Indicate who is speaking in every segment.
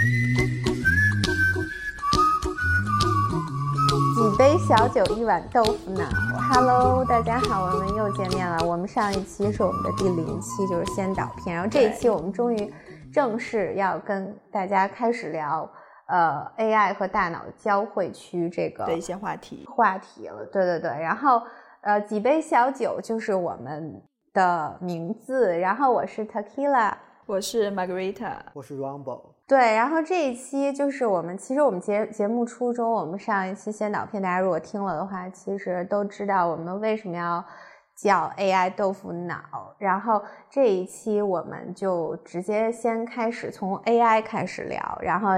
Speaker 1: 几杯小酒，一碗豆腐脑。Hello，大家好，我们又见面了。我们上一期是我们的第零期，就是先导片。然后这一期我们终于正式要跟大家开始聊，呃，AI 和大脑交汇区这个
Speaker 2: 的一些话题
Speaker 1: 话题了。对对对，然后呃，几杯小酒就是我们的名字。然后我是 Tequila。
Speaker 2: 我是 Margarita，
Speaker 3: 我是 Rumble。
Speaker 1: 对，然后这一期就是我们，其实我们节节目初衷，我们上一期先导片，大家如果听了的话，其实都知道我们为什么要叫 AI 豆腐脑。然后这一期我们就直接先开始从 AI 开始聊，然后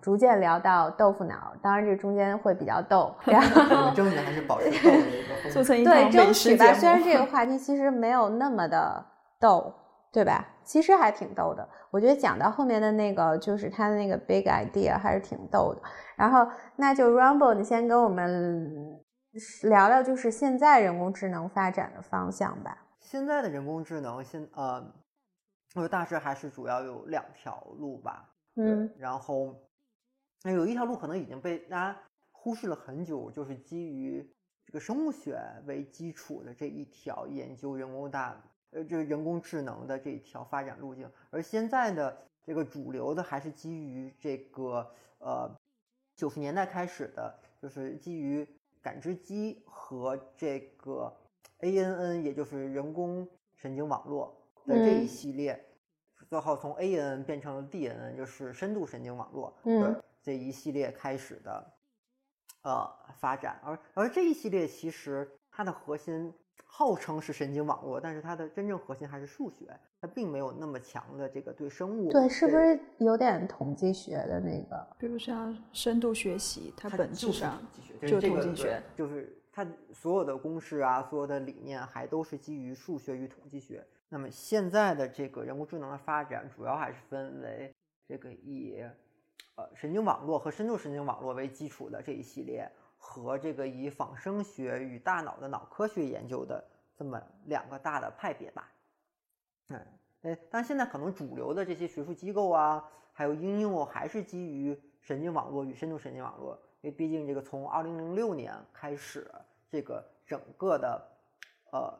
Speaker 1: 逐渐聊到豆腐脑。当然这中间会比较逗，然后
Speaker 3: 争取还是保持逗的一个
Speaker 2: 做成一
Speaker 1: 对争取吧。虽然这个话题其实没有那么的逗，对吧？其实还挺逗的。我觉得讲到后面的那个，就是他的那个 big idea 还是挺逗的。然后那就 Rumble，你先跟我们聊聊，就是现在人工智能发展的方向吧。
Speaker 3: 现在的人工智能，现呃，我觉得大致还是主要有两条路吧。
Speaker 1: 嗯，
Speaker 3: 然后那有一条路可能已经被大家忽视了很久，就是基于这个生物学为基础的这一条研究人工大呃这个人工智能的这一条发展路径，而现在的这个主流的还是基于这个呃九十年代开始的，就是基于感知机和这个 ANN，也就是人工神经网络的这一
Speaker 1: 嗯。
Speaker 3: 系列，最后从 ANN 变成了 DNN，就是深度神经网络
Speaker 1: 嗯。
Speaker 3: 的这一系列开始的呃发展，而而这一系列其实它的核心号称是神经网络，但是它的真正核心还是数学，它并没有那么强的这个对生物
Speaker 1: 对，是不是有点统计学的那个？
Speaker 2: 比如像深度学习，它
Speaker 3: 它
Speaker 2: 本质上就是统计学
Speaker 3: 就是它所有的公式啊，所有的理念还都是基于数学与统计学。那么现在的这个人工智能的发展，主要还是分为这个以呃神经网络和深度神经网络为基础的这一系列，和这个以仿生学与大脑的脑科学研究的这么两个大的派别吧。嗯，呃，但现在可能主流的这些学术机构啊，还有应用还是基于神经网络与深度神经网络，因为毕竟这个从二零零六年开始，这个整个的呃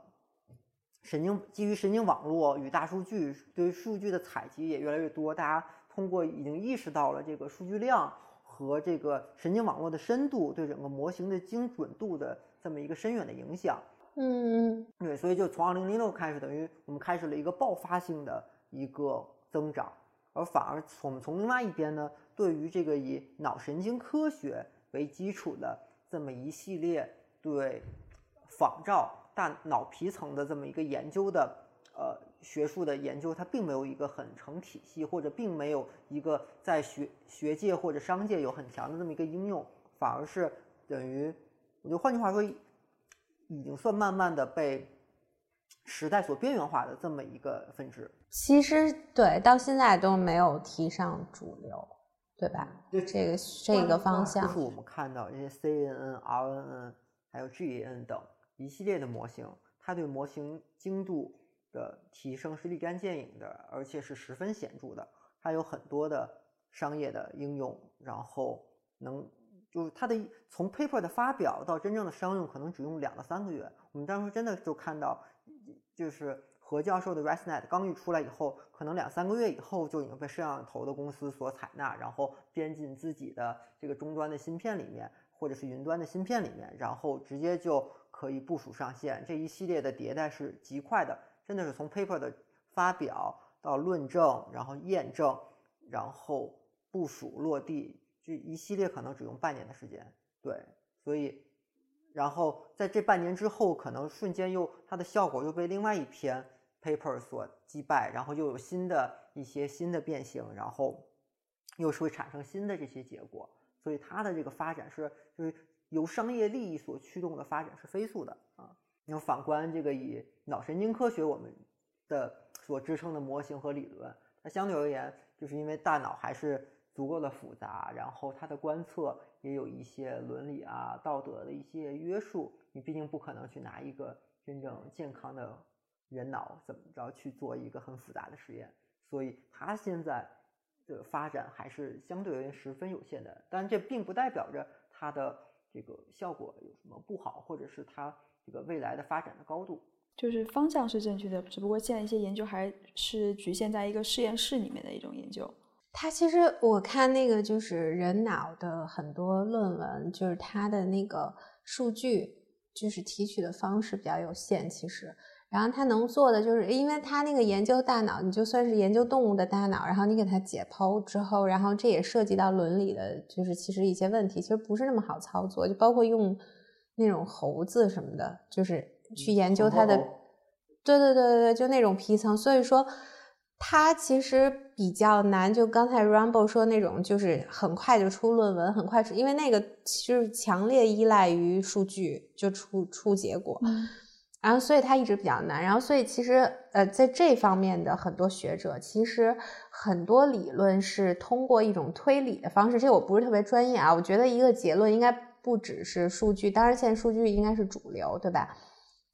Speaker 3: 神经基于神经网络与大数据对数据的采集也越来越多，大家通过已经意识到了这个数据量和这个神经网络的深度对整个模型的精准度的这么一个深远的影响。
Speaker 1: 嗯
Speaker 3: 对，所以就从二零零六开始，等于我们开始了一个爆发性的一个增长，而反而我们从另外一边呢，对于这个以脑神经科学为基础的这么一系列对仿照大脑皮层的这么一个研究的呃学术的研究，它并没有一个很成体系，或者并没有一个在学学界或者商界有很强的这么一个应用，反而是等于，我就换句话说，已经算慢慢的被时代所边缘化的这么一个分支。
Speaker 1: 其实对，到现在都没有提上主流，对吧？
Speaker 3: 对
Speaker 1: 这个这个方向
Speaker 3: 就是我们看到这些 CNN、RNN 还有 GAN 等一系列的模型，它对模型精度的提升是立竿见影的，而且是十分显著的。它有很多的商业的应用，然后能就是它的从 paper 的发表到真正的商用，可能只用两到三个月。我们当时真的就看到，就是何教授的 ResNet 刚一出来以后，可能两三个月以后就已经被摄像头的公司所采纳，然后编进自己的这个终端的芯片里面，或者是云端的芯片里面，然后直接就可以部署上线。这一系列的迭代是极快的，真的是从 paper 的发表到论证，然后验证，然后部署落地，这一系列可能只用半年的时间。对，所以。然后在这半年之后，可能瞬间又它的效果又被另外一篇 paper 所击败，然后又有新的一些新的变形，然后又是会产生新的这些结果，所以它的这个发展是就是由商业利益所驱动的发展是飞速的啊。你要反观这个以脑神经科学我们的所支撑的模型和理论，它相对而言，就是因为大脑还是足够的复杂，然后它的观测也有一些伦理啊、道德的一些约束。你毕竟不可能去拿一个真正健康的人脑怎么着去做一个很复杂的实验，所以它现在的发展还是相对而言十分有限的。但这并不代表着它的这个效果有什么不好，或者是它这个未来的发展的高度。
Speaker 2: 就是方向是正确的，只不过现在一些研究还是局限在一个实验室里面的一种研究。
Speaker 1: 它其实我看那个就是人脑的很多论文，就是它的那个数据就是提取的方式比较有限，其实。然后它能做的就是，因为它那个研究大脑，你就算是研究动物的大脑，然后你给它解剖之后，然后这也涉及到伦理的，就是其实一些问题，其实不是那么好操作，就包括用那种猴子什么的，就是去研究它的，对对对对对，就那种皮层，所以说它其实比较难。就刚才 Rumble 说那种，就是很快就出论文，很快出，因为那个其实强烈依赖于数据就出出结果。然后，所以它一直比较难。然后，所以其实，呃，在这方面的很多学者，其实很多理论是通过一种推理的方式。这我不是特别专业啊。我觉得一个结论应该不只是数据，当然现在数据应该是主流，对吧？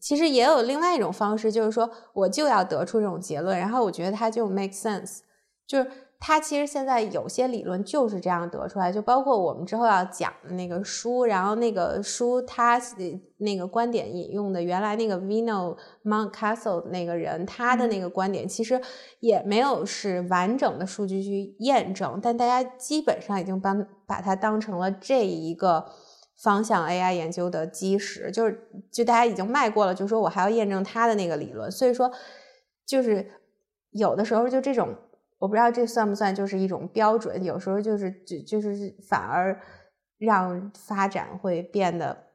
Speaker 1: 其实也有另外一种方式，就是说我就要得出这种结论，然后我觉得它就 make sense，就是。它其实现在有些理论就是这样得出来，就包括我们之后要讲的那个书，然后那个书它那个观点引用的原来那个 Vino Mountcastle 那个人他的那个观点，其实也没有是完整的数据去验证，但大家基本上已经把把它当成了这一个方向 AI 研究的基石，就是就大家已经迈过了，就说我还要验证他的那个理论，所以说就是有的时候就这种。我不知道这算不算就是一种标准，有时候就是就就是反而让发展会变得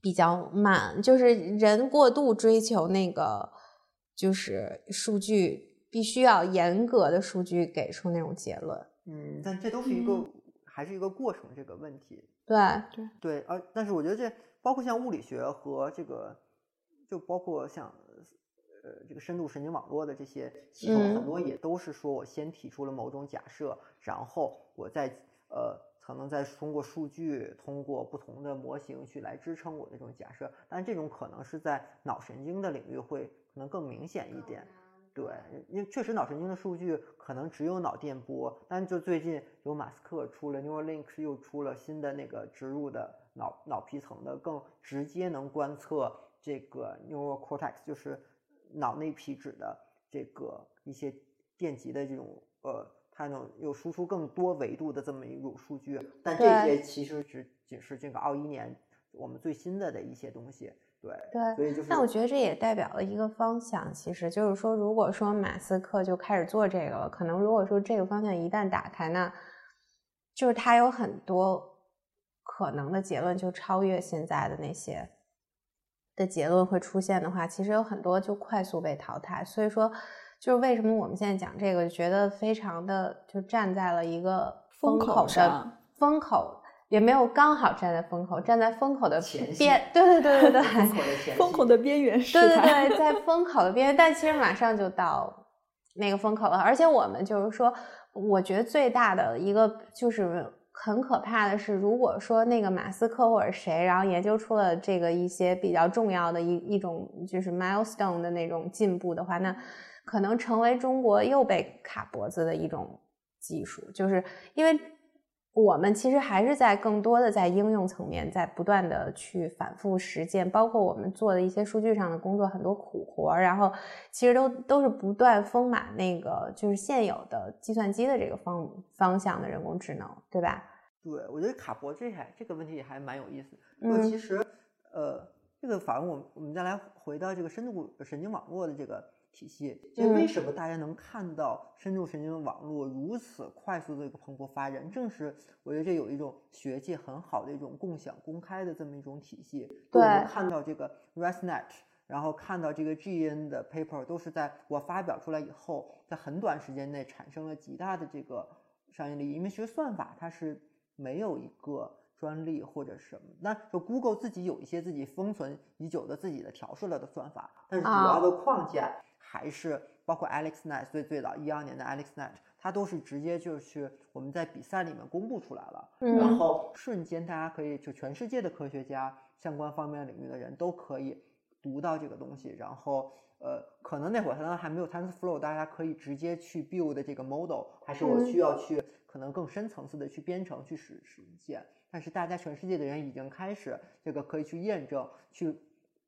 Speaker 1: 比较慢，就是人过度追求那个就是数据，必须要严格的数据给出那种结论。
Speaker 3: 嗯，但这都是一个还是一个过程这个问题。
Speaker 1: 对
Speaker 2: 对
Speaker 3: 对，而但是我觉得这包括像物理学和这个，就包括像。呃，这个深度神经网络的这些系统很多也都是说我先提出了某种假设，然后我再呃可能再通过数据，通过不同的模型去来支撑我的这种假设。但这种可能是在脑神经的领域会可能更明显一点。对，因为确实脑神经的数据可能只有脑电波，但就最近有马斯克出了 Neuralink，又出了新的那个植入的脑脑皮层的，更直接能观测这个 neural cortex，就是。脑内皮质的这个一些电极的这种呃，它能有输出更多维度的这么一种数据，但这些其实只仅是这个二一年我们最新的的一些东西，对
Speaker 1: 对，
Speaker 3: 所以就是。
Speaker 1: 那我觉得这也代表了一个方向，其实就是说，如果说马斯克就开始做这个了，可能如果说这个方向一旦打开，那就是他有很多可能的结论就超越现在的那些。的结论会出现的话，其实有很多就快速被淘汰。所以说，就是为什么我们现在讲这个，觉得非常的就站在了一个风口的风口，也没有刚好站在风口，站在风口的边，对对对对
Speaker 3: 对，
Speaker 2: 风口的边缘，
Speaker 1: 对对对，在风口的边缘，但其实马上就到那个风口了。而且我们就是说，我觉得最大的一个就是。很可怕的是，如果说那个马斯克或者谁，然后研究出了这个一些比较重要的一一种就是 milestone 的那种进步的话，那可能成为中国又被卡脖子的一种技术，就是因为。我们其实还是在更多的在应用层面，在不断的去反复实践，包括我们做的一些数据上的工作，很多苦活，然后其实都都是不断丰满那个就是现有的计算机的这个方方向的人工智能，对吧？
Speaker 3: 对，我觉得卡脖这还这个问题也还蛮有意思。嗯，其实呃，这个反而我们我们再来回到这个深度神经网络的这个。体系，就为什么大家能看到深度神经网络如此快速的一个蓬勃发展？正是我觉得这有一种学界很好的一种共享、公开的这么一种体系。
Speaker 1: 对，
Speaker 3: 我们看到这个 ResNet，然后看到这个 GN 的 paper，都是在我发表出来以后，在很短时间内产生了极大的这个商业利益。因为其实算法它是没有一个专利或者什么，那说 Google 自己有一些自己封存已久的自己的调试了的算法，但是主要的框架。还是包括 AlexNet 最最早一二年的 AlexNet，它都是直接就是我们在比赛里面公布出来了，然后瞬间大家可以就全世界的科学家相关方面领域的人都可以读到这个东西，然后呃，可能那会儿它还没有 TensorFlow，大家可以直接去 build 这个 model，还是我需要去可能更深层次的去编程去实实践。但是大家全世界的人已经开始这个可以去验证、去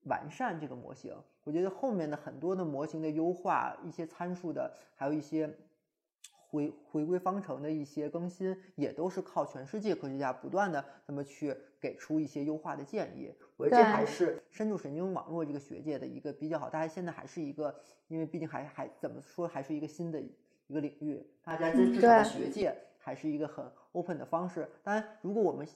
Speaker 3: 完善这个模型。我觉得后面的很多的模型的优化、一些参数的，还有一些。回回归方程的一些更新，也都是靠全世界科学家不断的那么去给出一些优化的建议。我觉得这还是深度神经网络这个学界的一个比较好。大家现在还是一个，因为毕竟还还怎么说，还是一个新的一个领域。大家在至少学界还是一个很 open 的方式。当然，如果我们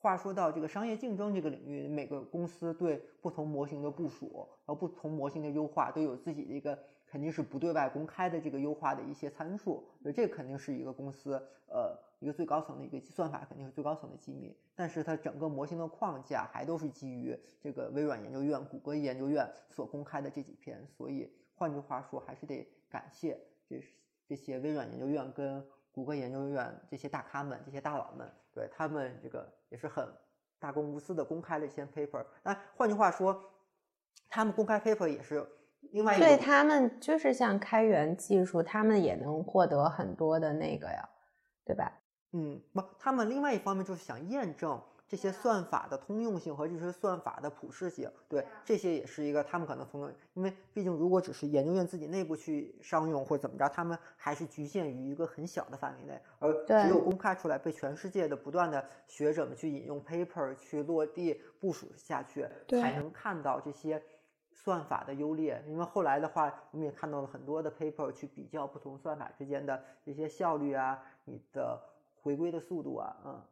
Speaker 3: 话说到这个商业竞争这个领域，每个公司对不同模型的部署，然后不同模型的优化，都有自己的一个。肯定是不对外公开的这个优化的一些参数，所以这肯定是一个公司呃一个最高层的一个算法，肯定是最高层的机密。但是它整个模型的框架还都是基于这个微软研究院、谷歌研究院所公开的这几篇。所以换句话说，还是得感谢这这些微软研究院跟谷歌研究院这些大咖们、这些大佬们，对他们这个也是很大公无私的公开了一些 paper。那换句话说，他们公开 paper 也是。另外一，
Speaker 1: 对他们就是像开源技术，他们也能获得很多的那个呀，对吧？
Speaker 3: 嗯，不，他们另外一方面就是想验证这些算法的通用性和这些算法的普适性。对，这些也是一个他们可能从，因为毕竟如果只是研究院自己内部去商用或者怎么着，他们还是局限于一个很小的范围内，而只有公开出来，被全世界的不断的学者们去引用 paper 去落地部署下去，才能看到这些。算法的优劣，因为后来的话，我们也看到了很多的 paper 去比较不同算法之间的这些效率啊，你的回归的速度啊，嗯，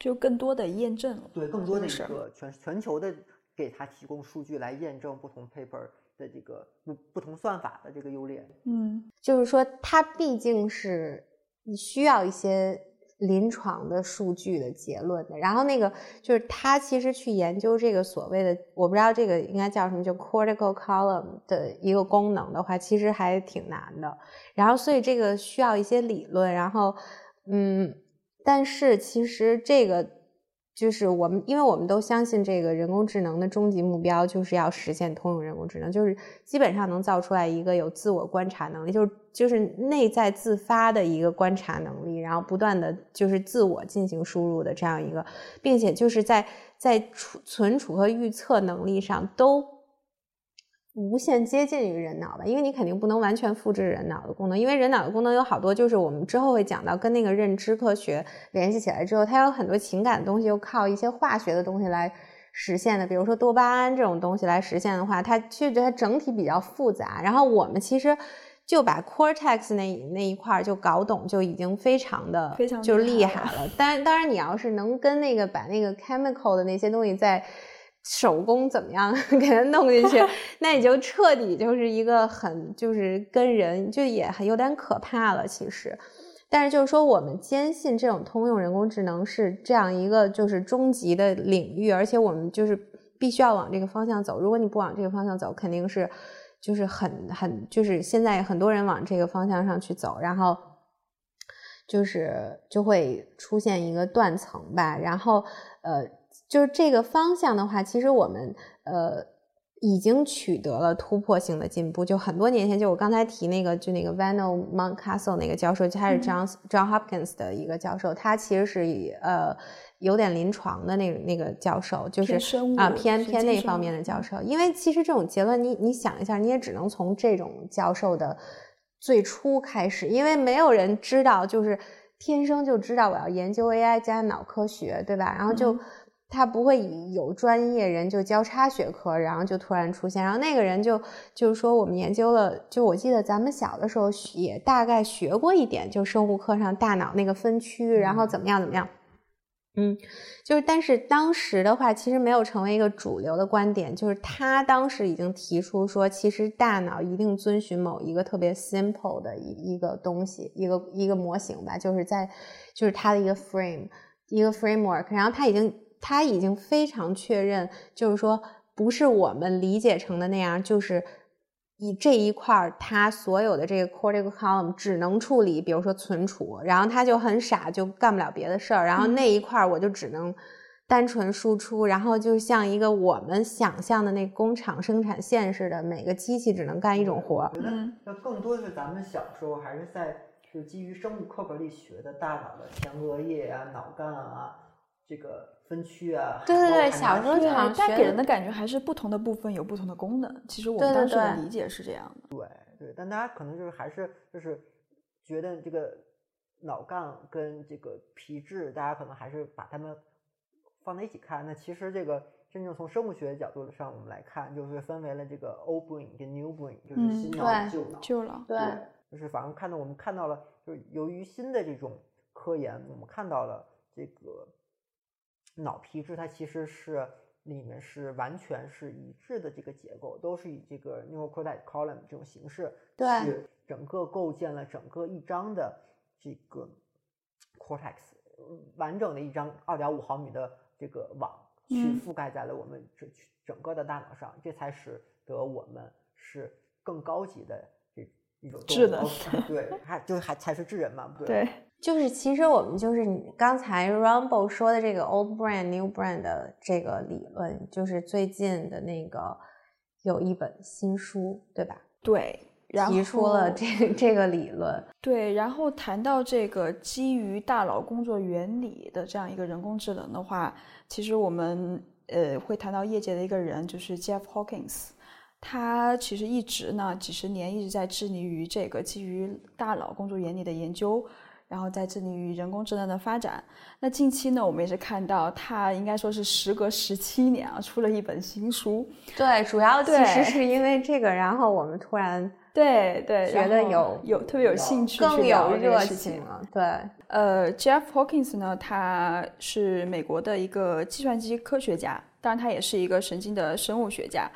Speaker 2: 就更多的验证了，
Speaker 3: 对，更多的一个全全球的给他提供数据来验证不同 paper 的这个不不同算法的这个优劣，
Speaker 2: 嗯，
Speaker 1: 就是说它毕竟是你需要一些。临床的数据的结论的，然后那个就是他其实去研究这个所谓的，我不知道这个应该叫什么，就 cortical column 的一个功能的话，其实还挺难的。然后所以这个需要一些理论，然后嗯，但是其实这个。就是我们，因为我们都相信这个人工智能的终极目标就是要实现通用人工智能，就是基本上能造出来一个有自我观察能力，就是就是内在自发的一个观察能力，然后不断的就是自我进行输入的这样一个，并且就是在在储存储和预测能力上都。无限接近于人脑吧，因为你肯定不能完全复制人脑的功能，因为人脑的功能有好多，就是我们之后会讲到，跟那个认知科学联系起来之后，它有很多情感的东西，又靠一些化学的东西来实现的，比如说多巴胺这种东西来实现的话，它其实它整体比较复杂。然后我们其实就把 cortex 那那一块就搞懂，就已经非常的
Speaker 2: 非常
Speaker 1: 就厉害了。当然，当然你要是能跟那个把那个 chemical 的那些东西在。手工怎么样 给它弄进去？那你就彻底就是一个很就是跟人就也很有点可怕了。其实，但是就是说，我们坚信这种通用人工智能是这样一个就是终极的领域，而且我们就是必须要往这个方向走。如果你不往这个方向走，肯定是就是很很就是现在很多人往这个方向上去走，然后就是就会出现一个断层吧。然后呃。就是这个方向的话，其实我们呃已经取得了突破性的进步。就很多年前，就我刚才提那个，就那个 Vano Mountcastle 那个教授，他是 John John Hopkins 的一个教授，他其实是以呃有点临床的那那个教授，就是啊偏偏那方面的教授。因为其实这种结论，你你想一下，你也只能从这种教授的最初开始，因为没有人知道，就是天生就知道我要研究 AI 加脑科学，对吧？然后就。他不会以有专业人就交叉学科，然后就突然出现，然后那个人就就是说我们研究了，就我记得咱们小的时候也大概学过一点，就生物课上大脑那个分区，然后怎么样怎么样，嗯，就是但是当时的话其实没有成为一个主流的观点，就是他当时已经提出说，其实大脑一定遵循某一个特别 simple 的一一个东西，一个一个模型吧，就是在就是他的一个 frame 一个 framework，然后他已经。他已经非常确认，就是说，不是我们理解成的那样，就是以这一块儿，他所有的这个 cortical column 只能处理，比如说存储，然后他就很傻，就干不了别的事儿，然后那一块儿我就只能单纯输出，然后就像一个我们想象的那工厂生产线似的，每个机器只能干一种活儿。
Speaker 3: 我觉得
Speaker 2: 嗯
Speaker 3: 那更多的是咱们小时候还是在就基于生物课本里学的大脑的前额叶啊、脑干啊、这个分区啊。
Speaker 1: 对对对小时候
Speaker 3: 马体啊
Speaker 1: 常学的
Speaker 2: 但给人的感觉还是不同的部分有不同的功能。其实我们当时的理解是这样的。
Speaker 3: 对对，但大家可能就是还是就是觉得这个脑干跟这个皮质，大家可能还是把它们放在一起看。那其实这个真正从生物学角度上我们来看，就是分为了这个 old brain 跟 new brain，就是
Speaker 2: 嗯
Speaker 3: 新脑、
Speaker 1: 对
Speaker 3: 旧脑。
Speaker 2: 就了，
Speaker 1: 对
Speaker 3: 就是反正看到我们看到了，就是由于新的这种科研，我们看到了这个脑皮质它其实是里面是完全是一致的这个结构，都是以这个 neural cortex column 这种形式，
Speaker 1: 对。
Speaker 3: 去整个构建了整个一张的这个 cortex 嗯完整的一张二点五毫米的这个网，去
Speaker 2: 嗯。
Speaker 3: 覆盖在了我们整整个的大脑上，这才使得我们是更高级的这一种
Speaker 2: 智能
Speaker 3: 对，还就是还才是智人嘛，不
Speaker 2: 对，
Speaker 1: 就是其实我们就是你刚才 Rumble 说的这个 old brand new brand 的这个理论，就是最近的那个有一本新书，对吧？
Speaker 2: 对，然后
Speaker 1: 提出了这个这个理论。
Speaker 2: 对，然后谈到这个基于大脑工作原理的这样一个人工智能的话，其实我们呃会谈到业界的一个人，就是 Jeff Hawkins。他其实一直呢几十年一直在致力于这个基于大脑工作原理的研究，然后在致力于人工智能的发展。那近期呢，我们也是看到他应该说是时隔十七年啊，出了一本新书。
Speaker 1: 对，主要其实是因为这个，然后我们突然
Speaker 2: 对对，
Speaker 1: 觉得有
Speaker 2: 有特别有兴趣
Speaker 1: 更有热
Speaker 2: 情
Speaker 1: 了。对，
Speaker 2: 呃，Jeff Hawkins 呢，他是美国的一个计算机科学家，当然他也是一个神经的生物学家。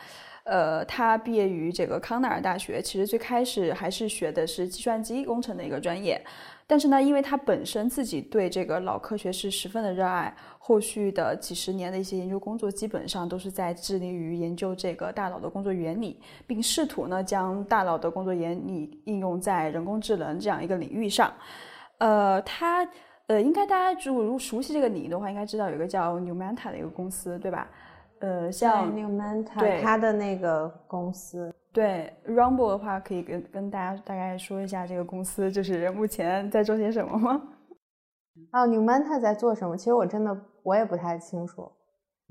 Speaker 2: 呃，他毕业于这个康奈尔大学，其实最开始还是学的是计算机工程的一个专业，但是呢，因为他本身自己对这个脑科学是十分的热爱，后续的几十年的一些研究工作基本上都是在致力于研究这个大脑的工作原理，并试图呢将大脑的工作原理应用在人工智能这样一个领域上。呃，他呃，应该大家如果如果熟悉这个领域的话，应该知道有一个叫 Numenta 的一个公司，对吧？呃，像
Speaker 1: Numenta
Speaker 2: 对
Speaker 1: 他的那个公司，
Speaker 2: 对 Rumble 的话，可以跟跟大家大概说一下这个公司就是目前在做些什么吗？
Speaker 1: 哦，Numanta 在做什么？其实我真的我也不太清楚。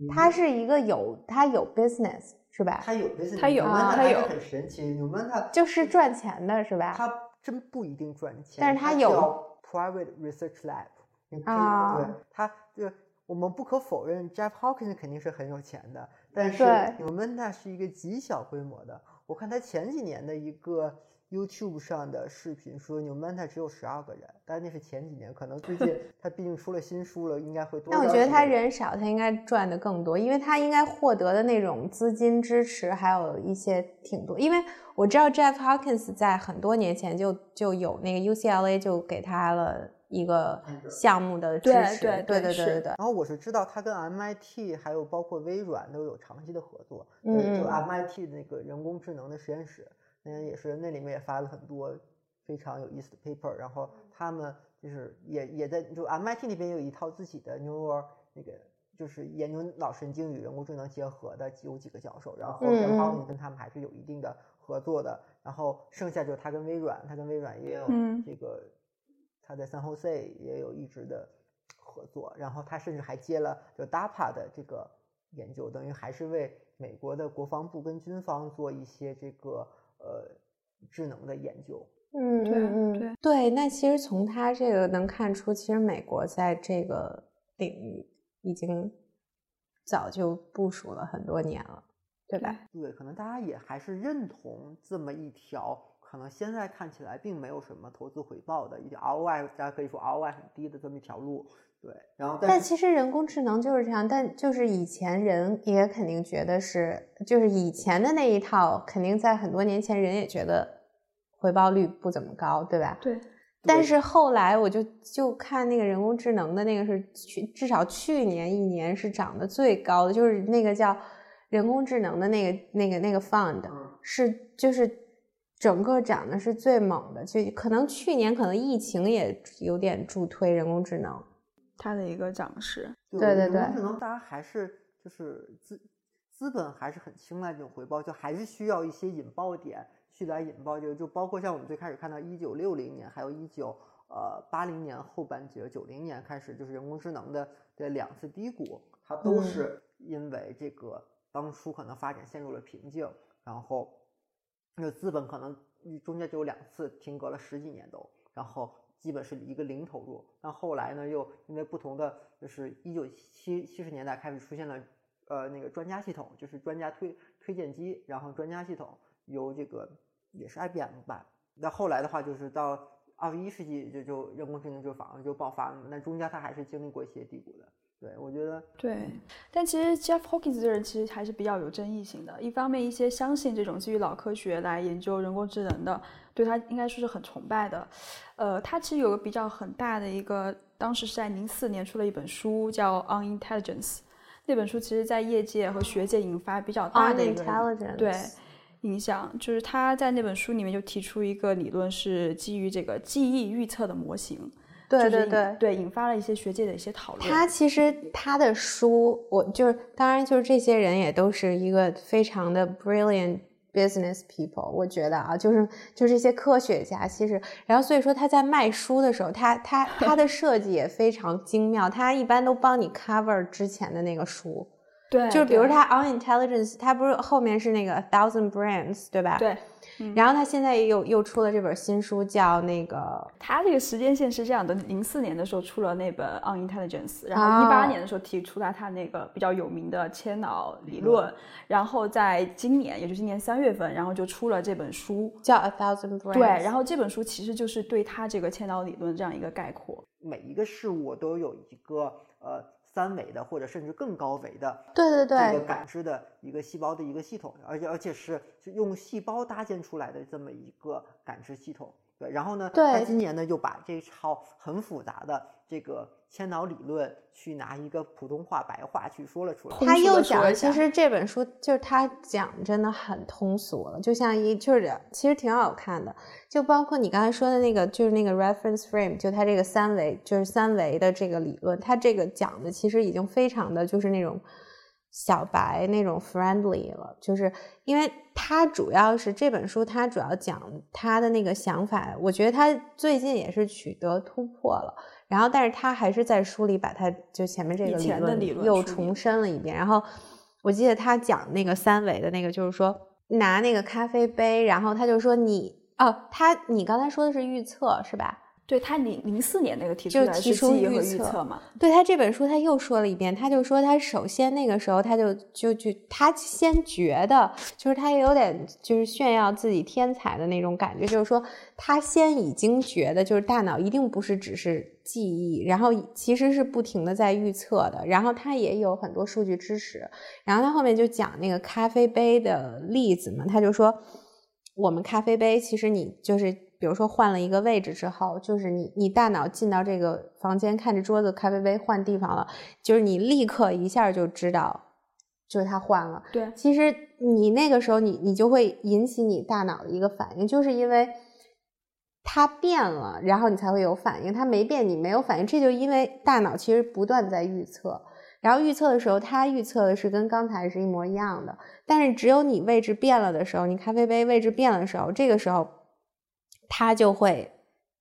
Speaker 1: 它是一个有它有 business 是吧？
Speaker 3: 它有 business，
Speaker 2: 它有
Speaker 1: 它
Speaker 2: 有
Speaker 3: 很神奇，Numenta
Speaker 1: 就是赚钱的是吧？
Speaker 3: 它真不一定赚钱，
Speaker 1: 但是它有
Speaker 3: private research lab，你可以
Speaker 1: 啊
Speaker 3: 对它就我们不可否认，Jeff Hawkins 肯定是很有钱的，但是
Speaker 1: 对
Speaker 3: Numenta 是一个极小规模的。我看他前几年的一个 YouTube 上的视频说 New Manta 只有十二个人，但那是前几年，可能最近 他毕竟出了新书了，应该会多
Speaker 1: 但我觉得他人少，他应该赚的更多，因为他应该获得的那种资金支持还有一些挺多。因为我知道 Jeff Hawkins 在很多年前就就有那个 UCLA 就给他了一个项目的支
Speaker 2: 对
Speaker 1: 持，对
Speaker 2: 对对
Speaker 1: 对对对。
Speaker 3: 然后我是知道他跟 MIT 还有包括微软都有长期的合作，
Speaker 1: 嗯
Speaker 3: 呃就
Speaker 1: 嗯。
Speaker 3: MIT 那个人工智能的实验室，那也是那里面也发了很多非常有意思的 paper，然后他们就是也也在就 MIT 那边有一套自己的 neural 那个就是研究脑神经与人工智能结合的有几个教授，然后
Speaker 1: 嗯
Speaker 3: Jeff
Speaker 1: 嗯。
Speaker 3: Hawkins 跟他们还是有一定的合作的，然后剩下就是他跟微软，他跟微软也有
Speaker 2: 嗯。
Speaker 3: 这个他在 San Jose 也有一直的合作，然后他甚至还接了就 DARPA 的这个研究，等于还是为美国的国防部跟军方做一些这个呃智能的研究。
Speaker 1: 嗯
Speaker 2: 对对
Speaker 1: 对。那其实从他这个能看出，其实美国在这个领域已经早就部署了很多年了，对吧？
Speaker 3: 对，可能大家也还是认同这么一条，可能现在看起来并没有什么投资回报的一条 ROI，大家可以说 ROI 很低的这么一条路。对，然后
Speaker 1: 但
Speaker 3: 但
Speaker 1: 其实人工智能就是这样，但就是以前人也肯定觉得是，就是以前的那一套，肯定在很多年前人也觉得回报率不怎么高，对吧？
Speaker 2: 对，
Speaker 1: 但是后来我就就看那个人工智能的那个是去至少去年一年是涨得最高的，就是那个叫人工智能的那个那个那个 fund
Speaker 3: 嗯
Speaker 1: 是就是整个涨的是最猛的，就可能去年可能疫情也有点助推人工智能。
Speaker 2: 它的一个涨势。
Speaker 1: 对对对，
Speaker 3: 人工智能大家还是就是资资本还是很青睐这种回报，就还是需要一些引爆点去来引爆这个，就包括像我们最开始看到一九六零年，还有一九呃八零年后半截，九零年开始就是人工智能的的两次低谷，它都是因为这个当初可能发展陷入了瓶颈，然后那个资本可能中间就有两次停格了十几年都，然后。基本是一个零投入，但后来呢，又因为不同的，就是一九七七十年代开始出现了，呃，那个专家系统，就是专家推推荐机，然后专家系统由这个也是 IBM 办。那后来的话，就是到二十一世纪就就人工智能就反而就爆发了，那中间它还是经历过一些低谷的。对，我觉得
Speaker 2: 对，但其实 Jeff Hawkins 这人其实还是比较有争议性的。一方面，一些相信这种基于脑科学来研究人工智能的，对他应该说是很崇拜的。呃，他其实有个比较很大的一个，当时是在零四年出了一本书叫《On Intelligence》，那本书其实在业界和学界引发比较大的一个对影响。就是他在那本书里面就提出一个理论，是基于这个记忆预测的模型。
Speaker 1: 对对对
Speaker 2: 对，引发了一些学界的一些讨论。
Speaker 1: 他其实他的书，我就是当然就是这些人也都是一个非常的 brilliant business people。我觉得啊，就是就是一些科学家，其实然后所以说他在卖书的时候，他他他的设计也非常精妙。他一般都帮你 cover 之前的那个书，
Speaker 2: 对，
Speaker 1: 就是比如他 on intelligence，他不是后面是那个 a thousand brains，对吧？
Speaker 2: 对。
Speaker 1: 然后他现在又又出了这本新书，叫那个。
Speaker 2: 他这个时间线是这样的：零四年的时候出了那本《On Intelligence》，然后一八年的时候提出了他那个比较有名的千脑理论，然后在今年，也就是今年三月份，然后就出了这本书，
Speaker 1: 叫《A Thousand Brains》。
Speaker 2: 对，然后这本书其实就是对他这个千脑理论这样一个概括。
Speaker 3: 每一个事物都有一个呃。三维的或者甚至更高维的，
Speaker 1: 对对对，
Speaker 3: 这个感知的一个细胞的一个系统，而且而且是用细胞搭建出来的这么一个感知系统。对，然后呢，他今年呢又把这套很复杂的这个。千岛理论去拿一个普通话白话去说了出来，
Speaker 1: 他又讲，其实这本书就是他讲真的很通俗了，就像一就是其实挺好看的，就包括你刚才说的那个就是那个 reference frame，就他这个三维就是三维的这个理论，他这个讲的其实已经非常的就是那种小白那种 friendly 了，就是因为他主要是这本书他主要讲他的那个想法，我觉得他最近也是取得突破了。然后，但是他还是在书里把他就前面这个
Speaker 2: 理论
Speaker 1: 又重申了一遍。然后我记得他讲那个三维的那个，就是说拿那个咖啡杯，然后他就说你哦，他你刚才说的是预测是吧？
Speaker 2: 对他零零四年那个提出
Speaker 1: 来
Speaker 2: 提出
Speaker 1: 预
Speaker 2: 测嘛？
Speaker 1: 对他这本书他又说了一遍，他就说他首先那个时候他就就就他先觉得就是他也有点就是炫耀自己天才的那种感觉，就是说他先已经觉得就是大脑一定不是只是记忆，然后其实是不停的在预测的，然后他也有很多数据支持，然后他后面就讲那个咖啡杯的例子嘛，他就说我们咖啡杯其实你就是。比如说换了一个位置之后，就是你你大脑进到这个房间，看着桌子、咖啡杯换地方了，就是你立刻一下就知道，就是它换了。
Speaker 2: 对，
Speaker 1: 其实你那个时候你你就会引起你大脑的一个反应，就是因为它变了，然后你才会有反应。它没变，你没有反应，这就因为大脑其实不断在预测，然后预测的时候，它预测的是跟刚才是一模一样的，但是只有你位置变了的时候，你咖啡杯位置变了的时候，这个时候。它就会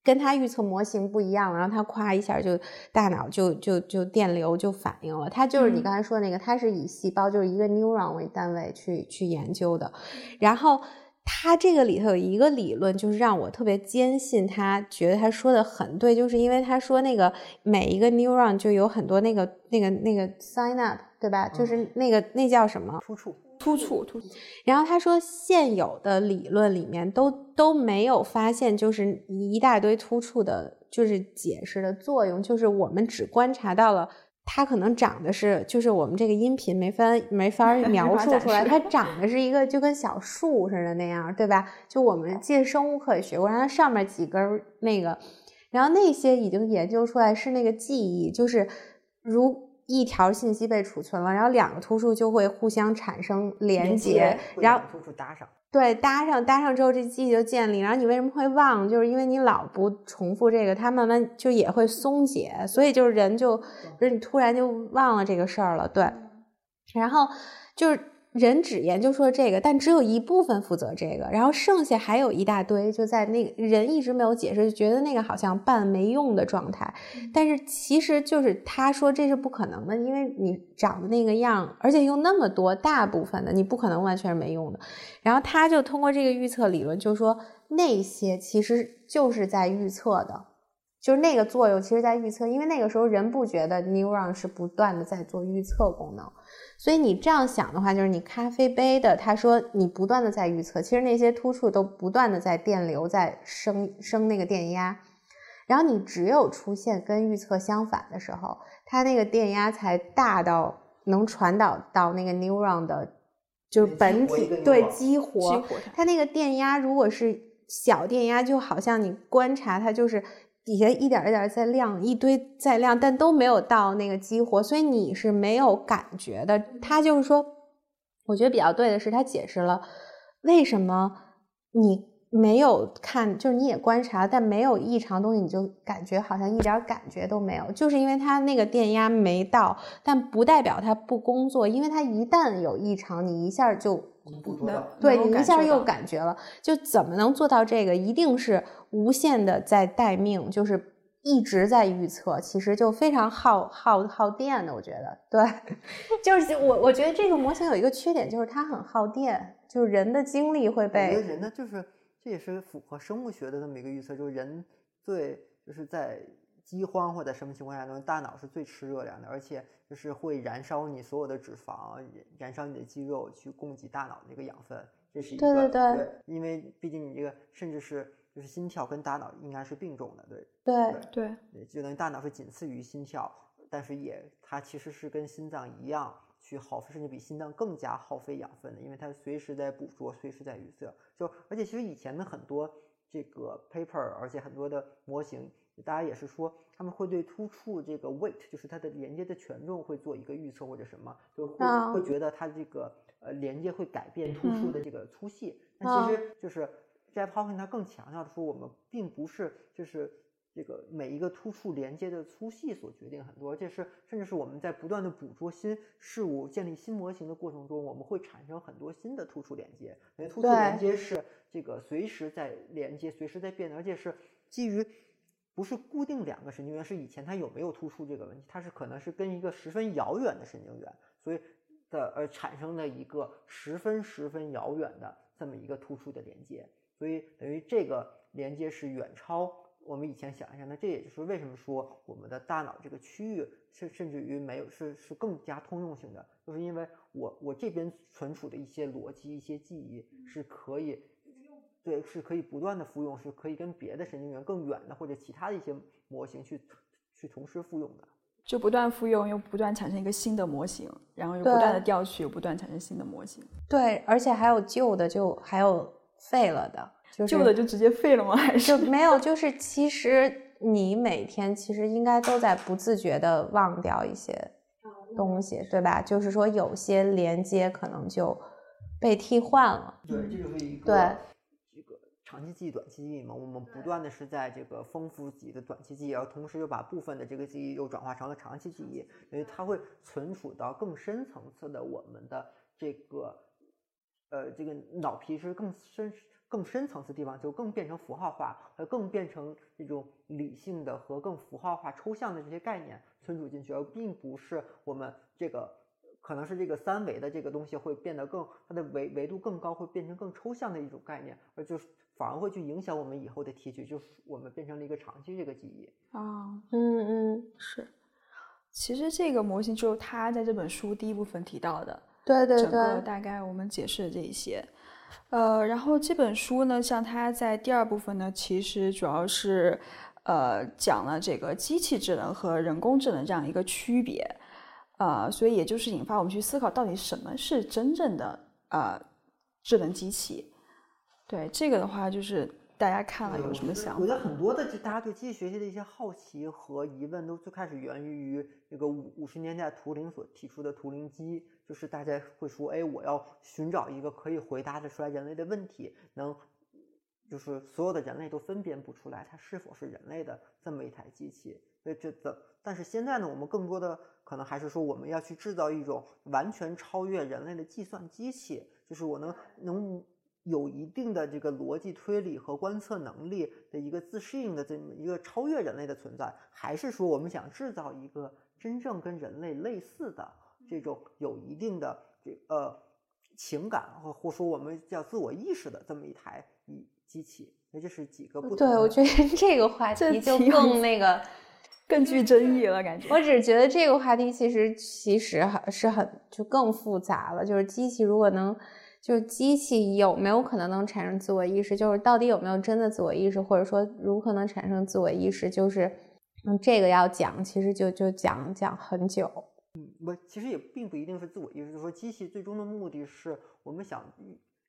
Speaker 1: 跟他预测模型不一样，然后他夸一下就大脑就就就电流就反应了。它就是你刚才说的那个，它是以细胞就是一个 neuron 为单位去去研究的。然后他这个里头有一个理论，就是让我特别坚信，他觉得他说的很对，就是因为他说那个每一个 neuron 就有很多那个那个那个 sign up，对吧？就是那个那叫什么
Speaker 3: 突触。
Speaker 2: 突触，突。
Speaker 1: 然后他说，现有的理论里面都都没有发现，就是一大堆突触的，就是解释的作用，就是我们只观察到了它可能长的是，就是我们这个音频没法没法描述出来，它长的是一个就跟小树似的那样，对吧？就我们进生物课也学过，然后上面几根那个，然后那些已经研究出来是那个记忆，就是如。一条信息被储存了，然后两个突触就会互相产生连接，然后
Speaker 3: 突触搭上。
Speaker 1: 对，搭上搭上之后，这记忆就建立。然后你为什么会忘？就是因为你老不重复这个，它慢慢就也会松解。所以就是人就，就是你突然就忘了这个事儿了。对，然后就是。人只研究说这个，但只有一部分负责这个，然后剩下还有一大堆，就在那个人一直没有解释，就觉得那个好像半没用的状态。但是其实就是他说这是不可能的，因为你长的那个样，而且用那么多，大部分的你不可能完全是没用的。然后他就通过这个预测理论，就说那些其实就是在预测的，就是那个作用其实在预测，因为那个时候人不觉得 neuron 是不断的在做预测功能。所以你这样想的话，就是你咖啡杯的，他说你不断的在预测，其实那些突触都不断的在电流在升升那个电压，然后你只有出现跟预测相反的时候，它那个电压才大到能传导到那个 neuron 的，就是本体对激活，它那个电压如果是小电压，就好像你观察它就是。底下一点一点在亮，一堆在亮，但都没有到那个激活，所以你是没有感觉的。他就是说，我觉得比较对的是，他解释了为什么你没有看，就是你也观察，但没有异常东西，你就感觉好像一点感觉都没有，就是因为它那个电压没到，但不代表它不工作，因为它一旦有异常，你一下就。对你一下又感觉了，就怎么能做到这个？一定是无限的在待命，就是一直在预测，其实就非常耗耗耗电的。我觉得，对，就是我我觉得这个模型有一个缺点，就是它很耗电，就是人的精力会被。
Speaker 3: 我觉得人呢，就是这也是符合生物学的这么一个预测，就是人最就是在。饥荒或者什么情况下，呢？大脑是最吃热量的，而且就是会燃烧你所有的脂肪，燃烧你的肌肉去供给大脑的这个养分，这是一个
Speaker 1: 对对
Speaker 3: 对，因为毕竟你这个甚至是就是心跳跟大脑应该是并重的，对
Speaker 1: 对
Speaker 2: 对，
Speaker 3: 就等于大脑是仅次于心跳，但是也它其实是跟心脏一样去耗费，甚至比心脏更加耗费养分的，因为它随时在捕捉，随时在预测，就而且其实以前的很多这个 paper，而且很多的模型。大家也是说，他们会对突触这个 weight，就是它的连接的权重会做一个预测或者什么，就会会觉得它这个呃连接会改变突触的这个粗细。但其实就是 Jeff Hawkins 他更强调的说，我们并不是就是这个每一个突触连接的粗细所决定很多，这是甚至是我们在不断的捕捉新事物、建立新模型的过程中，我们会产生很多新的突触连接。因为突触连接是这个随时在连接、随时在变的，而且是基于。不是固定两个神经元，是以前它有没有突触这个问题，它是可能是跟一个十分遥远的神经元，所以的而产生的一个十分十分遥远的这么一个突触的连接，所以等于这个连接是远超我们以前想象的。这也就是为什么说我们的大脑这个区域甚甚至于没有是是更加通用性的，就是因为我我这边存储的一些逻辑、一些记忆是可以。对，是可以不断的复用，是可以跟别的神经元更远的或者其他的一些模型去去同时复用的，
Speaker 2: 就不断复用，又不断产生一个新的模型，然后又不断的调取，又不断产生新的模型。
Speaker 1: 对，而且还有旧的，就还有废了的，就是
Speaker 2: 旧的就直接废了吗？还是
Speaker 1: 没有？就是其实你每天其实应该都在不自觉的忘掉一些东西，对吧？就是说有些连接可能就被替换了。
Speaker 3: 对，这就是一个
Speaker 1: 对。
Speaker 3: 长期记忆、短期记忆嘛，我们不断的是在这个丰富自己的短期记忆，而同时又把部分的这个记忆又转化成了长期记忆，因为它会存储到更深层次的我们的这个，呃，这个脑皮是更深、更深层次地方，就更变成符号化，和更变成这种理性的和更符号化、抽象的这些概念存储进去，而并不是我们这个可能是这个三维的这个东西会变得更它的维维度更高，会变成更抽象的一种概念，而就是。反而会去影响我们以后的提取，就是我们变成了一个长期这个记忆
Speaker 1: 啊，嗯嗯
Speaker 2: 是。其实这个模型就是他在这本书第一部分提到的，
Speaker 1: 对对对，
Speaker 2: 整个大概我们解释的这一些。呃，然后这本书呢，像他在第二部分呢，其实主要是呃讲了这个机器智能和人工智能这样一个区别，啊，所以也就是引发我们去思考，到底什么是真正的呃智能机器。对这个的话，就是大家看了有什么想法？
Speaker 3: 我觉得很多的就大家对机器学习的一些好奇和疑问，都最开始源于于那个五五十年代图灵所提出的图灵机，就是大家会说，哎，我要寻找一个可以回答得出来人类的问题，能就是所有的人类都分辨不出来它是否是人类的这么一台机器。所以这的，但是现在呢，我们更多的可能还是说，我们要去制造一种完全超越人类的计算机器，就是我能能。有一定的这个逻辑推理和观测能力的一个自适应的这么一个超越人类的存在，还是说我们想制造一个真正跟人类类似的这种有一定的这呃情感或或说我们叫自我意识的这么一台一机器？那这是几个不同。
Speaker 1: 对，我觉得 这个话题就更那个
Speaker 2: 更具争议了，感觉。
Speaker 1: 我只是觉得这个话题其实其实还是很就更复杂了，就是机器如果能。就是机器有没有可能能产生自我意识？就是到底有没有真的自我意识，或者说如何能产生自我意识？就是，嗯，这个要讲，其实就就讲讲很久。
Speaker 3: 嗯，不，其实也并不一定是自我意识，就是说机器最终的目的是我们想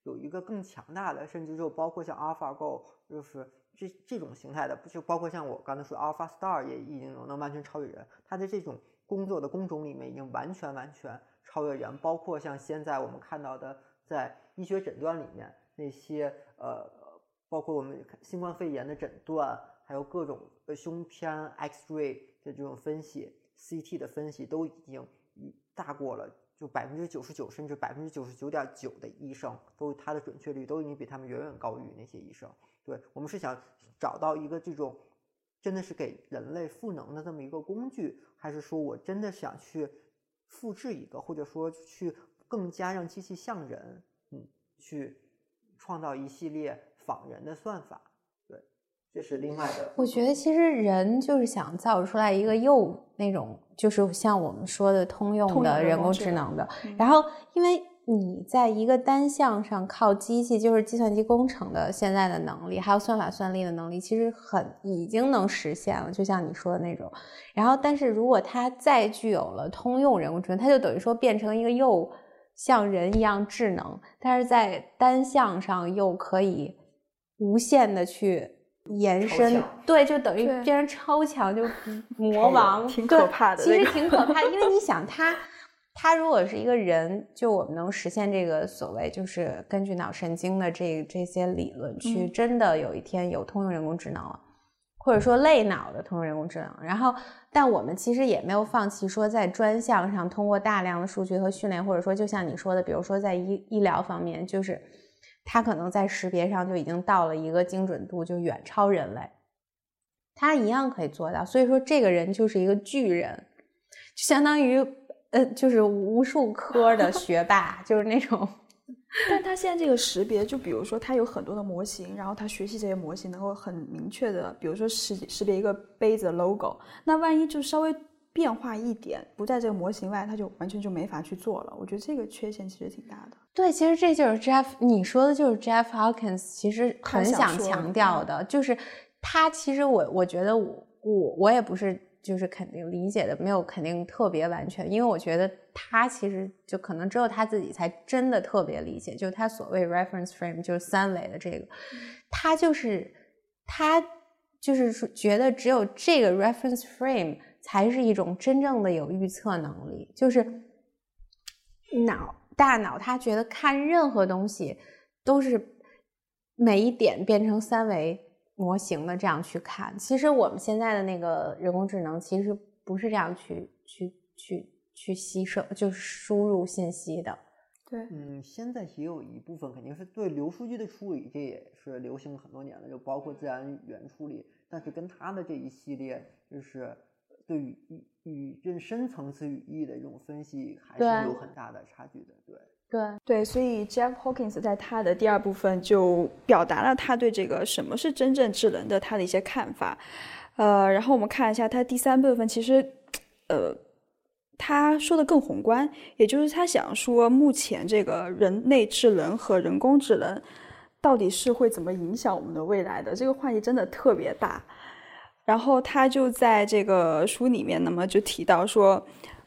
Speaker 3: 有一个更强大的，甚至就包括像 AlphaGo，就是这这种形态的，就包括像我刚才说 AlphaStar 也已经能完全超越人，它的这种工作的工种里面已经完全完全超越人，包括像现在我们看到的。在医学诊断里面，那些呃，包括我们新冠肺炎的诊断，还有各种胸片 X-ray 的这种分析，CT 的分析，都已经大过了，就百分之九十九甚至百分之九十九点九的医生，都它的准确率都已经比他们远远高于那些医生。对我们是想找到一个这种真的是给人类赋能的这么一个工具，还是说我真的想去复制一个，或者说去。更加让机器像人，嗯，去创造一系列仿人的算法，对，这是另外的。
Speaker 1: 我觉得其实人就是想造出来一个又那种，就是像我们说的通用的人工智能的。然后，因为你在一个单项上靠机器，就是计算机工程的现在的能力，还有算法算力的能力，其实很已经能实现了。就像你说的那种。然后，但是如果它再具有了通用人工智能，它就等于说变成一个又。像人一样智能，但是在单向上又可以无限的去延伸，对，就等于变成超强，就 魔王，
Speaker 2: 挺可怕的。
Speaker 1: 其实挺可怕，因为你想，他他如果是一个人，就我们能实现这个所谓，就是根据脑神经的这这些理论去，真的有一天有通用人工智能了。或者说类脑的通用人工智能，然后，但我们其实也没有放弃说在专项上通过大量的数据和训练，或者说就像你说的，比如说在医医疗方面，就是它可能在识别上就已经到了一个精准度，就远超人类，它一样可以做到。所以说，这个人就是一个巨人，就相当于呃，就是无数科的学霸，就是那种。
Speaker 2: 但它现在这个识别，就比如说它有很多的模型，然后它学习这些模型能够很明确的，比如说识识别一个杯子的 logo，那万一就稍微变化一点，不在这个模型外，它就完全就没法去做了。我觉得这个缺陷其实挺大的。
Speaker 1: 对，其实这就是 Jeff 你说的就是 Jeff Hawkins 其实很想强调的，就是他其实我我觉得我我我也不是。就是肯定理解的没有肯定特别完全，因为我觉得他其实就可能只有他自己才真的特别理解，就是他所谓 reference frame 就是三维的这个，他就是他就是说觉得只有这个 reference frame 才是一种真正的有预测能力，就是脑大脑他觉得看任何东西都是每一点变成三维。模型的这样去看，其实我们现在的那个人工智能其实不是这样去去去去吸收，就是输入信息的。
Speaker 2: 对，
Speaker 3: 嗯，现在也有一部分肯定是对流数据的处理，这也是流行很多年了，就包括自然语言处理。但是跟它的这一系列，就是对语语语更深层次语义的这种分析，还是有很大的差距的。对。
Speaker 1: 对
Speaker 2: 对对，所以 Jeff Hawkins 在他的第二部分就表达了他对这个什么是真正智能的他的一些看法，呃，然后我们看一下他第三部分，其实，呃，他说的更宏观，也就是他想说目前这个人类智能和人工智能到底是会怎么影响我们的未来的这个话题真的特别大，然后他就在这个书里面，那么就提到说。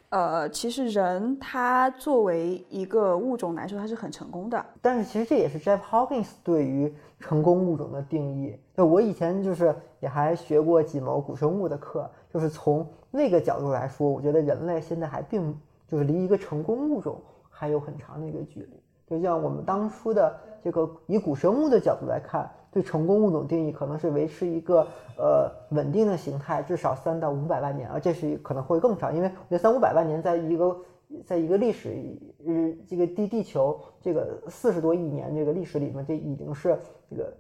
Speaker 2: 呃，其实人他作为一个物种来说，他是很成功的。
Speaker 3: 但是其实这也是 Jeff Hawkins 对于成功物种的定义。对我以前就是也还学过几门古生物的课，就是从那个角度来说，我觉得人类现在还并就是离一个成功物种还有很长的一个距离。就像我们当初的这个以古生物的角度来看，对成功物种定义可能是维持一个呃稳定的形态，至少三到五百万年，而这是可能会更长，因为我觉得三五百万年在一个在一个历史日这个地地球这个四十多亿年这个历史里面，这已经是这个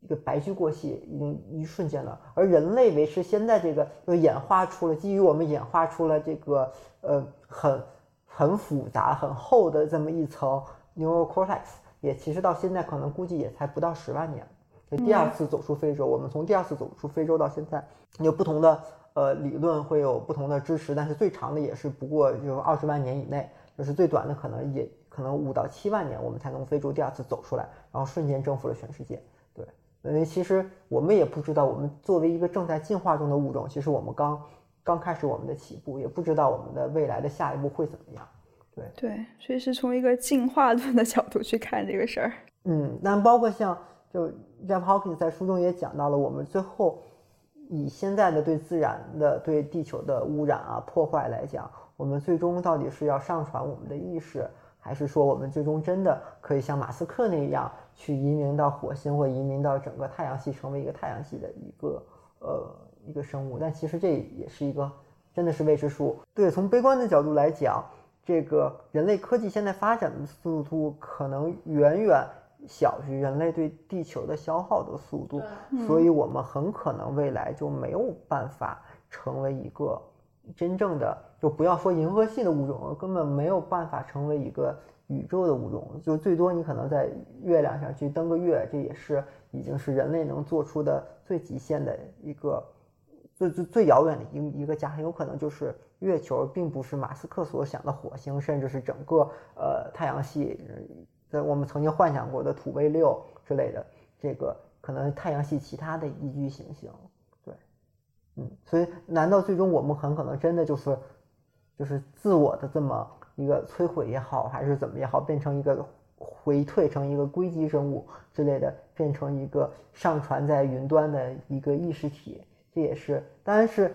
Speaker 3: 一个白驹过隙，已经一瞬间了。而人类维持现在这个，就演化出了基于我们演化出了这个呃很。很复杂、很厚的这么一层 neural cortex，也其实到现在可能估计也才不到十万年。就第二次走出非洲，我们从第二次走出非洲到现在，有不同的呃理论会有不同的支持，但是最长的也是不过就二十万年以内，就是最短的可能也可能五到七万年，我们才从非洲第二次走出来，然后瞬间征服了全世界。对，因为其实我们也不知道，我们作为一个正在进化中的物种，其实我们刚。刚开始我们的起步，也不知道我们的未来的下一步会怎么样。对
Speaker 2: 对，所以是从一个进化论的角度去看这个事儿。
Speaker 3: 嗯，那包括像就 Jeff Hawkins 在书中也讲到了，我们最后以现在的对自然的、对地球的污染啊、破坏来讲，我们最终到底是要上传我们的意识，还是说我们最终真的可以像马斯克那样去移民到火星，或移民到整个太阳系，成为一个太阳系的一个呃。一个生物，但其实这也是一个真的是未知数。对，从悲观的角度来讲，这个人类科技现在发展的速度可能远远小于人类对地球的消耗的速度，所以我们很可能未来就没有办法成为一个真正的，就不要说银河系的物种了，根本没有办法成为一个宇宙的物种。就最多你可能在月亮上去登个月，这也是已经是人类能做出的最极限的一个。最最最遥远的一一个家，很有可能就是月球，并不是马斯克所想的火星，甚至是整个呃太阳系，在我们曾经幻想过的土卫六之类的这个可能太阳系其他的宜居行星。对，嗯，所以难道最终我们很可能真的就是就是自我的这么一个摧毁也好，还是怎么也好，变成一个回退成一个硅基生物之类的，变成一个上传在云端的一个意识体？这也是，当然是，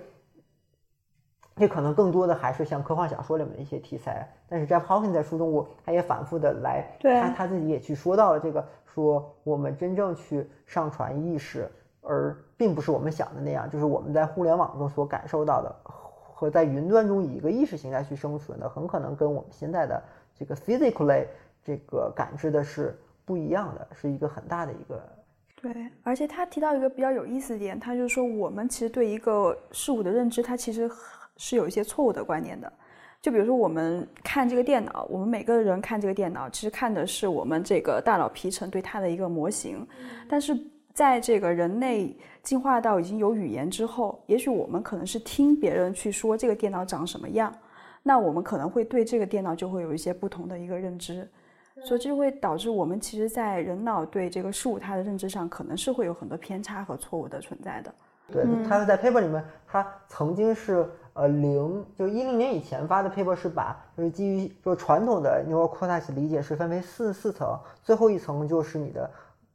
Speaker 3: 这可能更多的还是像科幻小说里面的一些题材。但是 Jeff Hawkins 在书中，我他也反复的来，他他自己也去说到了这个，说我们真正去上传意识，而并不是我们想的那样，就是我们在互联网中所感受到的，和在云端中以一个意识形态去生存的，很可能跟我们现在的这个 physically 这个感知的是不一样的，是一个很大的一个。
Speaker 2: 对，而且他提到一个比较有意思的点，他就是说我们其实对一个事物的认知，它其实是有一些错误的观念的。就比如说我们看这个电脑，我们每个人看这个电脑，其实看的是我们这个大脑皮层对它的一个模型。但是在这个人类进化到已经有语言之后，也许我们可能是听别人去说这个电脑长什么样，那我们可能会对这个电脑就会有一些不同的一个认知。所以这就会导致我们其实，在人脑对这个事物它的认知上，可能是会有很多偏差和错误的存在的。
Speaker 3: 对，他在 paper 里面，他曾经是呃零，就一零年以前发的 paper 是把就是基于就传统的 neural cortex 理解是分为四四层，最后一层就是你的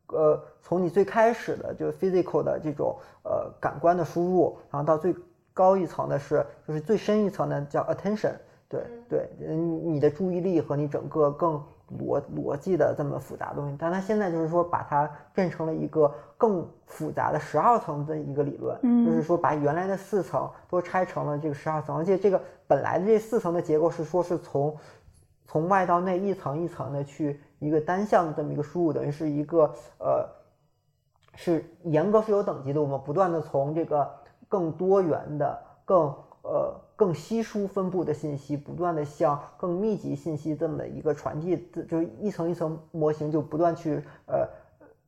Speaker 3: 呃从你最开始的就 physical 的这种呃感官的输入，然后到最高一层的是就是最深一层的叫 attention，对对，嗯，你的注意力和你整个更。逻逻辑的这么复杂的东西，但它现在就是说把它变成了一个更复杂的十二层的一个理论，就是说把原来的四层都拆成了这个十二层，而且这个本来的这四层的结构是说是从从外到内一层一层的去一个单向的这么一个输入，等于是一个呃是严格是有等级的，我们不断的从这个更多元的更。呃，更稀疏分布的信息，不断的向更密集信息这么一个传递，就一层一层模型就不断去呃，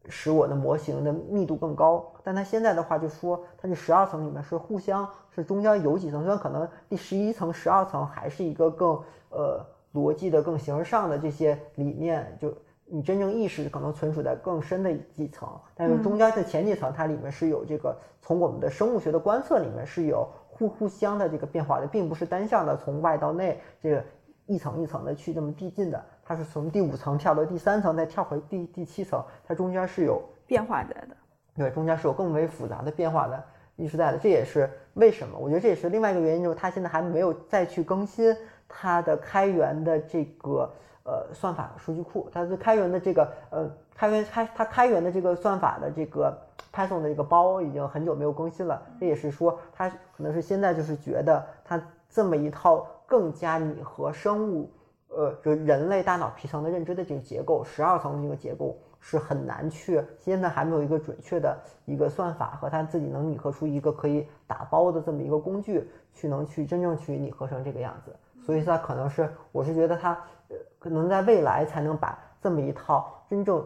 Speaker 3: 使我的模型的密度更高。但它现在的话就说，它这十二层里面是互相是中间有几层，虽然可能第十一层、十二层还是一个更呃逻辑的、更形而上的这些理念，就你真正意识可能存储在更深的几层，但是中间的前几层它里面是有这个从我们的生物学的观测里面是有。互互相的这个变化的，并不是单向的从外到内这个一层一层的去这么递进的，它是从第五层跳到第三层，再跳回第第七层，它中间是有
Speaker 2: 变化在的。
Speaker 3: 对，中间是有更为复杂的变化的意识在的，这也是为什么？我觉得这也是另外一个原因，就是它现在还没有再去更新它的开源的这个呃算法数据库，它是开源的这个呃开源开它开源的这个算法的这个 Python 的这个包已经很久没有更新了，这也是说它可能是现在就是觉得它这么一套更加拟合生物呃就人类大脑皮层的认知的这个结构，十二层的这个结构。是很难去，现在还没有一个准确的一个算法和它自己能拟合出一个可以打包的这么一个工具，去能去真正去拟合成这个样子。所以它可能是，我是觉得它呃可能在未来才能把这么一套真正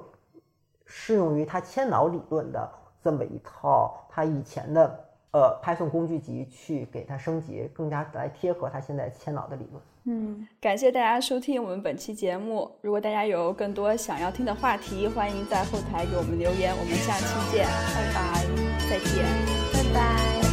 Speaker 3: 适用于他千脑理论的这么一套他以前的呃 Python 工具集去给它升级，更加来贴合他现在千脑的理论。
Speaker 2: 嗯，感谢大家收听我们本期节目。如果大家有更多想要听的话题，欢迎在后台给我们留言。我们下期见，拜拜，再见，
Speaker 1: 拜拜。